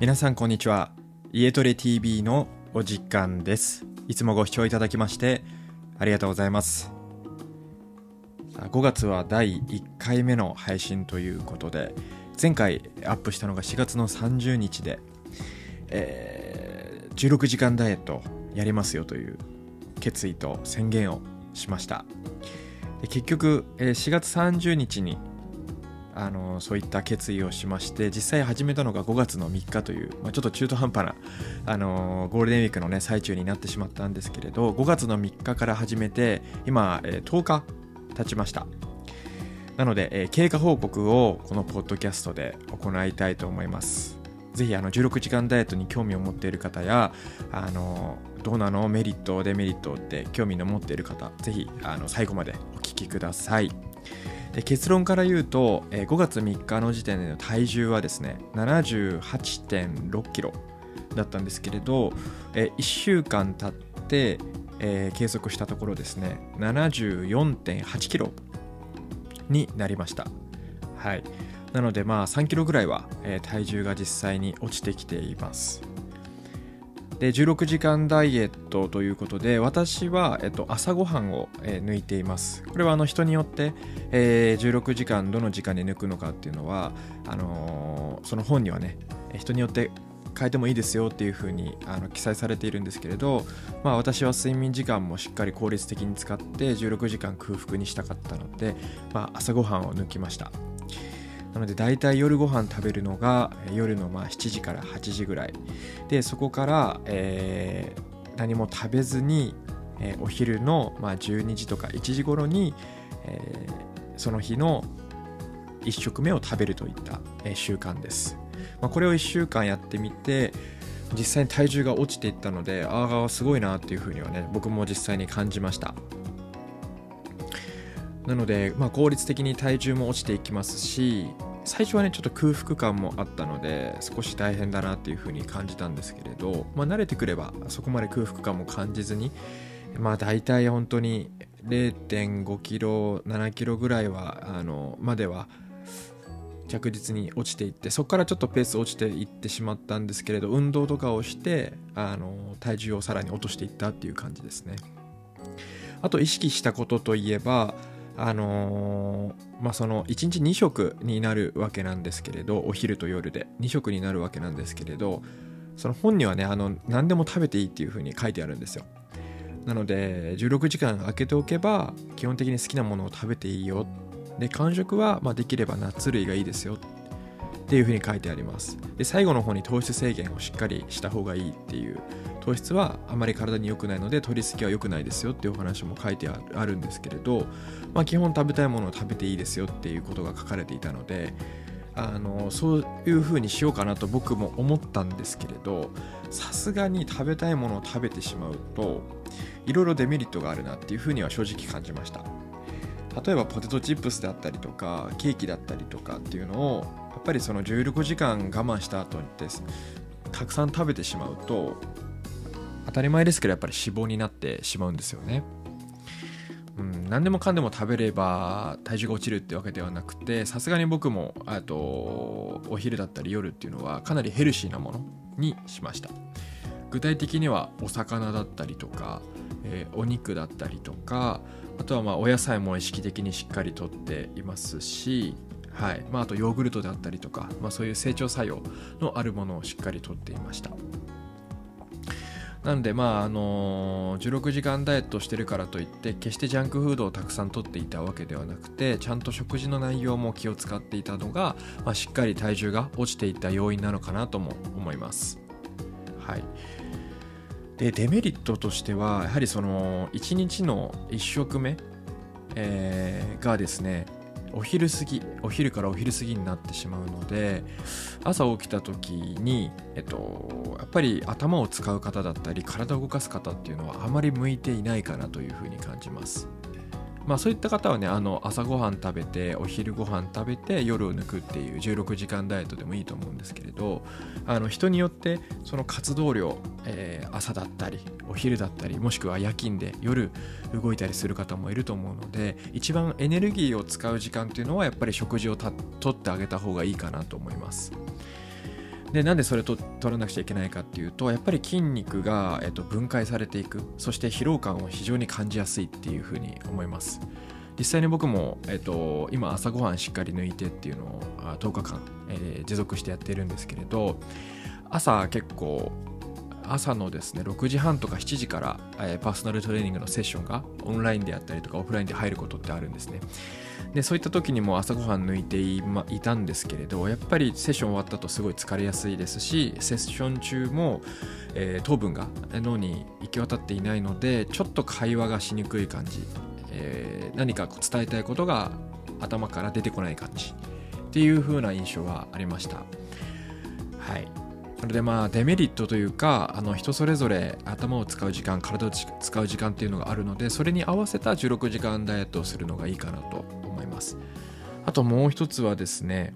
皆さんこんにちは。家トレ TV のお時間です。いつもご視聴いただきましてありがとうございます。5月は第1回目の配信ということで前回アップしたのが4月の30日で、えー、16時間ダイエットやりますよという決意と宣言をしました。結局、えー、4月30日にあのそういった決意をしまして実際始めたのが5月の3日という、まあ、ちょっと中途半端なあのゴールデンウィークの、ね、最中になってしまったんですけれど5月の3日から始めて今、えー、10日経ちました。なので、えー、経過報告をこのポッドキャストで行いたいと思います。ぜひあの16時間ダイエットに興味を持っている方やあのどうなの？メリット？デメリット？って興味の持っている方ぜひあの最後までお聞きください。で結論から言うと、え、5月3日の時点での体重はですね78.6キロだったんですけれど、え、1週間経って、えー、計測したところですね74.8キロになりました。はい。なのでまあ3キロぐらいは、えー、体重が実際に落ちてきています。で16時間ダイエットということで私は、えっと、朝ごはんを、えー、抜いています。これはあの人によって、えー、16時間どの時間に抜くのかっていうのはあのー、その本にはね人によって変えてもいいですよっていうふうにあの記載されているんですけれど、まあ、私は睡眠時間もしっかり効率的に使って16時間空腹にしたかったので、まあ、朝ごはんを抜きました。なので大体夜ご飯食べるのが夜のまあ7時から8時ぐらい。でそこから、えー、何も食べずに、えー、お昼のまあ12時とか1時頃に、えー、その日の1食目を食べるといった、えー、習慣です、まあ、これを1週間やってみて実際に体重が落ちていったのでああすごいなっていうふうにはね僕も実際に感じました。なので、まあ、効率的に体重も落ちていきますし最初はねちょっと空腹感もあったので少し大変だなっていう風に感じたんですけれど、まあ、慣れてくればそこまで空腹感も感じずにまあ大体本当に0.5キロ7キロぐらいはあのまでは着実に落ちていってそこからちょっとペース落ちていってしまったんですけれど運動とかをしてあの体重をさらに落としていったっていう感じですね。あと意識したことといえばあのー、まあその1日2食になるわけなんですけれどお昼と夜で。2食になるわけなんですけれどその本にはねあの何でも食べていいっていうふうに書いてあるんですよ。なので16時間空けておけば基本的に好きなものを食べていいよ。で間食はまできればナッツ類がいいですよ。っていう風に書いてあります。で最後の方に糖質制限をしっかりした方がいいっていう。糖質はあまり体に良くないので取りすぎは良くないですよっていうお話も書いてあるんですけれど、まあ、基本食べたいものを食べていいですよっていうことが書かれていたのであのそういう風にしようかなと僕も思ったんですけれどさすがに食べたいものを食べてしまうといろいろデメリットがあるなっていう風には正直感じました。例えばポテトチップスであったりとかケーキだったりとかっていうのをっぱりその16時間我慢した後にたくさん食べてしまうと当たり前ですけどやっぱり脂肪になってしまうんですよね。うん、何でもかんでも食べれば体重が落ちるってわけではなくてさすがに僕もあとお昼だったり夜っていうのはかなりヘルシーなものにしました具体的にはお魚だったりとか、えー、お肉だったりとかあとはまあお野菜も意識的にしっかりとっていますしはいまあ、あとヨーグルトであったりとか、まあ、そういう成長作用のあるものをしっかりとっていました。なのでまああのー、16時間ダイエットしてるからといって決してジャンクフードをたくさんとっていたわけではなくてちゃんと食事の内容も気を使っていたのが、まあ、しっかり体重が落ちていった要因なのかなとも思います。はいでデメリットとしてはやはりその1日の1食目、えー、がですねお昼過ぎお昼からお昼過ぎになってしまうので朝起きた時に、えっと、やっぱり頭を使う方だったり体を動かす方っていうのはあまり向いていないかなというふうに感じます。まあそういった方はねあの朝ごはん食べてお昼ご飯食べて夜を抜くっていう16時間ダイエットでもいいと思うんですけれどあの人によってその活動量、えー、朝だったりお昼だったりもしくは夜勤で夜動いたりする方もいると思うので一番エネルギーを使う時間っていうのはやっぱり食事をとってあげた方がいいかなと思います。でなんでそれと取らなくちゃいけないかっていうとやっぱり筋肉が、えっと、分解されていく。そして疲労感を非常に感じやすいっていうふうに思います。実際に僕も、えっと、今朝ごはんしっかり抜いてっていうのを10日間、えー、持続してやっているんですけれど朝結構朝のですね6時半とか7時から、え、パーソナルトレーニングのセッションがオンラインであったりとかオフラインで入ることってあるんですね。でそういった時にも朝ごはん抜いてい,、ま、いたんですけれどやっぱりセッション終わった後すごい疲れやすいですしセッション中も、え、糖分が脳に行き渡っていないのでちょっと会話がしにくい感じ、え、何か伝えたいことが頭から出てこない感じっていう風な印象はありました。はい。でまあデメリットというかあの人それぞれ頭を使う時間体を使う時間っていうのがあるのでそれに合わせた16時間ダイエットをするのがいいかなと思います。あともう一つはですね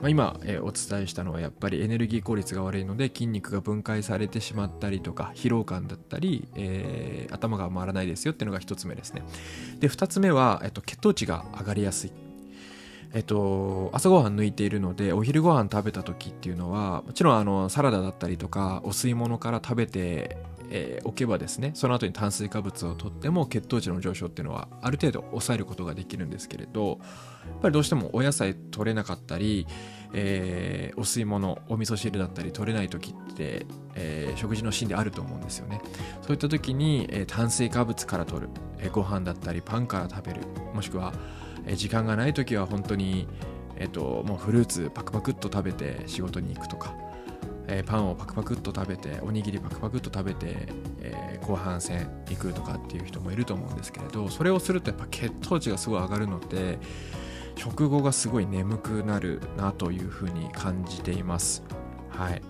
まあ、今、お伝えしたのはやっぱりエネルギー効率が悪いので筋肉が分解されてしまったりとか疲労感だったり、えー、頭が回らないですよっていうのが1つ目ですね。で2つ目は、えっと、血糖値が上がりやすい。えっと、朝ごはん抜いているのでお昼ご飯食べた時っていうのはもちろんあのサラダだったりとかお吸い物から食べてえー、おけばですねその後に炭水化物をとっても血糖値の上昇っていうのはある程度抑えることができるんですけれどやっぱりどうしてもお野菜取れなかったり、えー、お吸い物お味噌汁だったり取れない時って、えー、食事のシーンであると思うんですよね。そういった時に、え炭水化物から取る、えご飯だったりパンから食べるもしくはえ時間がない時は本当に、えっと、もうフルーツパクパクっと食べて仕事に行くとか、えー、パンをパクパクっと食べておにぎりパクパクっと食べて、えー、後半戦行くとかっていう人もいると思うんですけれどそれをするとやっぱ血糖値がすごい上がるので食後がすごい眠くなるなというふうに感じています。はい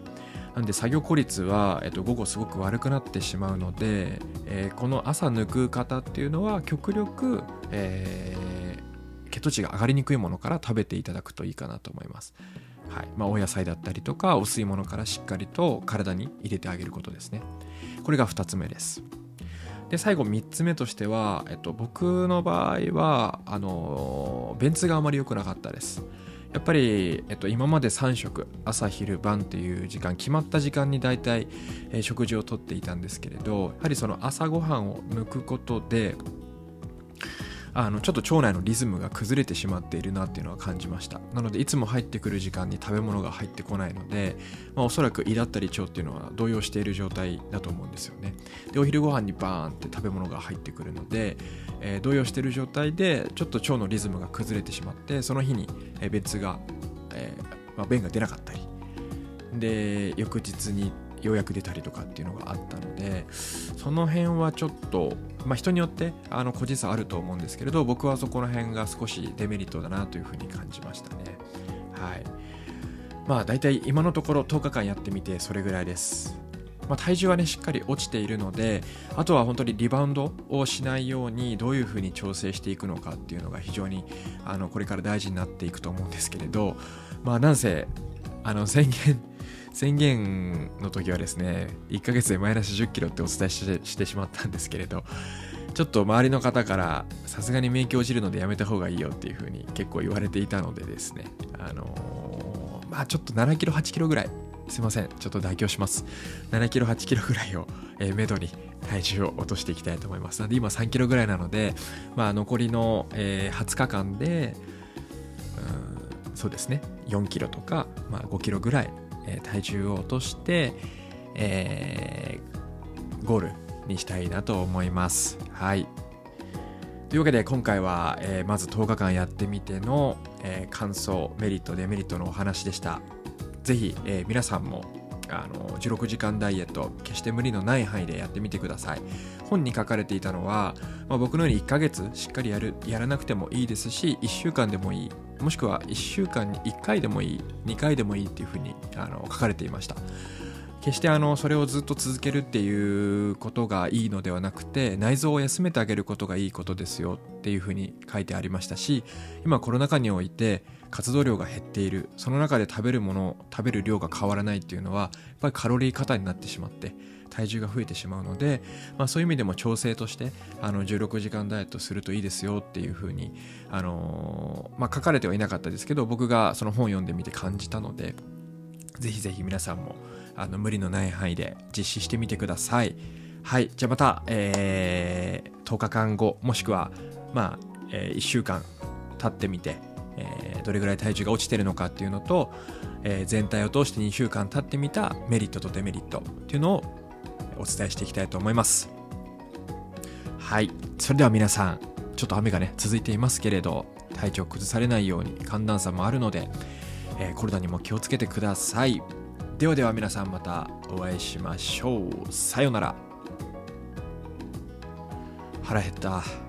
なんで作業効率は、えっと、午後すごく悪くなってしまうので、えー、この朝抜く方っていうのは極力、えー血糖値が上がりにくいものから食べていただくといいかなと思います。はいまあ、お野菜だったりとかお吸い物からしっかりと体に入れてあげることですね。これが2つ目です。で最後3つ目としては、えっと、僕の場合はあの便通があまり良くなかったです。やっぱり、えっと、今まで3食朝昼晩っていう時間決まった時間に大体、えー、食事をとっていたんですけれどやはりその朝ごはんを抜くことであのちょっと腸内のリズムが崩れてしまっているなっていうのは感じました。なのでいつも入ってくる時間に食べ物が入ってこないので、まあ、おそらく胃だったり腸っていうのは動揺している状態だと思うんですよね。でお昼ご飯にバーンって食べ物が入ってくるので、えー、動揺している状態でちょっと腸のリズムが崩れてしまってその日に別が、えーまあ、便が出なかったり。で翌日にようやく出たりとかっていうのがあったのでその辺はちょっと、まあ、人によってあの個人差あると思うんですけれど僕はそこら辺が少しデメリットだなというふうに感じましたね。はい。まあ大体今のところ10日間やってみてそれぐらいです。まあ、体重はねしっかり落ちているのであとは本当にリバウンドをしないようにどういうふうに調整していくのかっていうのが非常にあのこれから大事になっていくと思うんですけれどまあなんせあの宣言宣言の時はですね、1ヶ月でマイナス10キロってお伝えしてしまったんですけれど、ちょっと周りの方からさすがに免許落ちるのでやめた方がいいよっていう風に結構言われていたのでですね、あのー、まあちょっと7キロ、8キロぐらい、すいません、ちょっと妥協します。7キロ、8キロぐらいを、えー、めどに体重を落としていきたいと思います。なんで今3キロぐらいなので、まあ残りの、えー、20日間で、そうですね、4キロとか、まあ、5キロぐらいえ体重を落として、えー、ゴールにしたいなと思います。はい。というわけで今回は、えー、まず10日間やってみての、えー、感想、メリット、デメリットのお話でした。ぜひ、えー、皆さんもあの16時間ダイエット決して無理のない範囲でやってみてください本に書かれていたのは、まあ、僕のように1ヶ月しっかりやるやらなくてもいいですし1週間でもいいもしくは1週間に1回でもいい2回でもいいっていうふうにあの書かれていました。決してあのそれをずっと続けるっていうことがいいのではなくて内臓を休めてあげることがいいことですよっていうふうに書いてありましたし今コロナ禍において活動量が減っているその中で食べるもの食べる量が変わらないっていうのはやっぱりカロリー過多になってしまって体重が増えてしまうので、まあ、そういう意味でも調整としてあの16時間ダイエットするといいですよっていうふうに、あの、まあ、書かれてはいなかったですけど僕がその本を読んでみて感じたのでぜひぜひ皆さんもあの無理のない範囲で実施してみてください。はいじゃあまた、えー、10日間後もしくはまあ、えー、1週間経ってみて、えー、どれぐらい体重が落ちてるのかっていうのと、えー、全体を通して2週間経ってみたメリットとデメリットっていうのをお伝えしていきたいと思います。はい。それでは皆さんちょっと雨がね続いていますけれど体調崩されないように寒暖差もあるので、えー、コロナにも気をつけてください。ではでは皆さんまたお会いしましょう。さようなら。腹減った。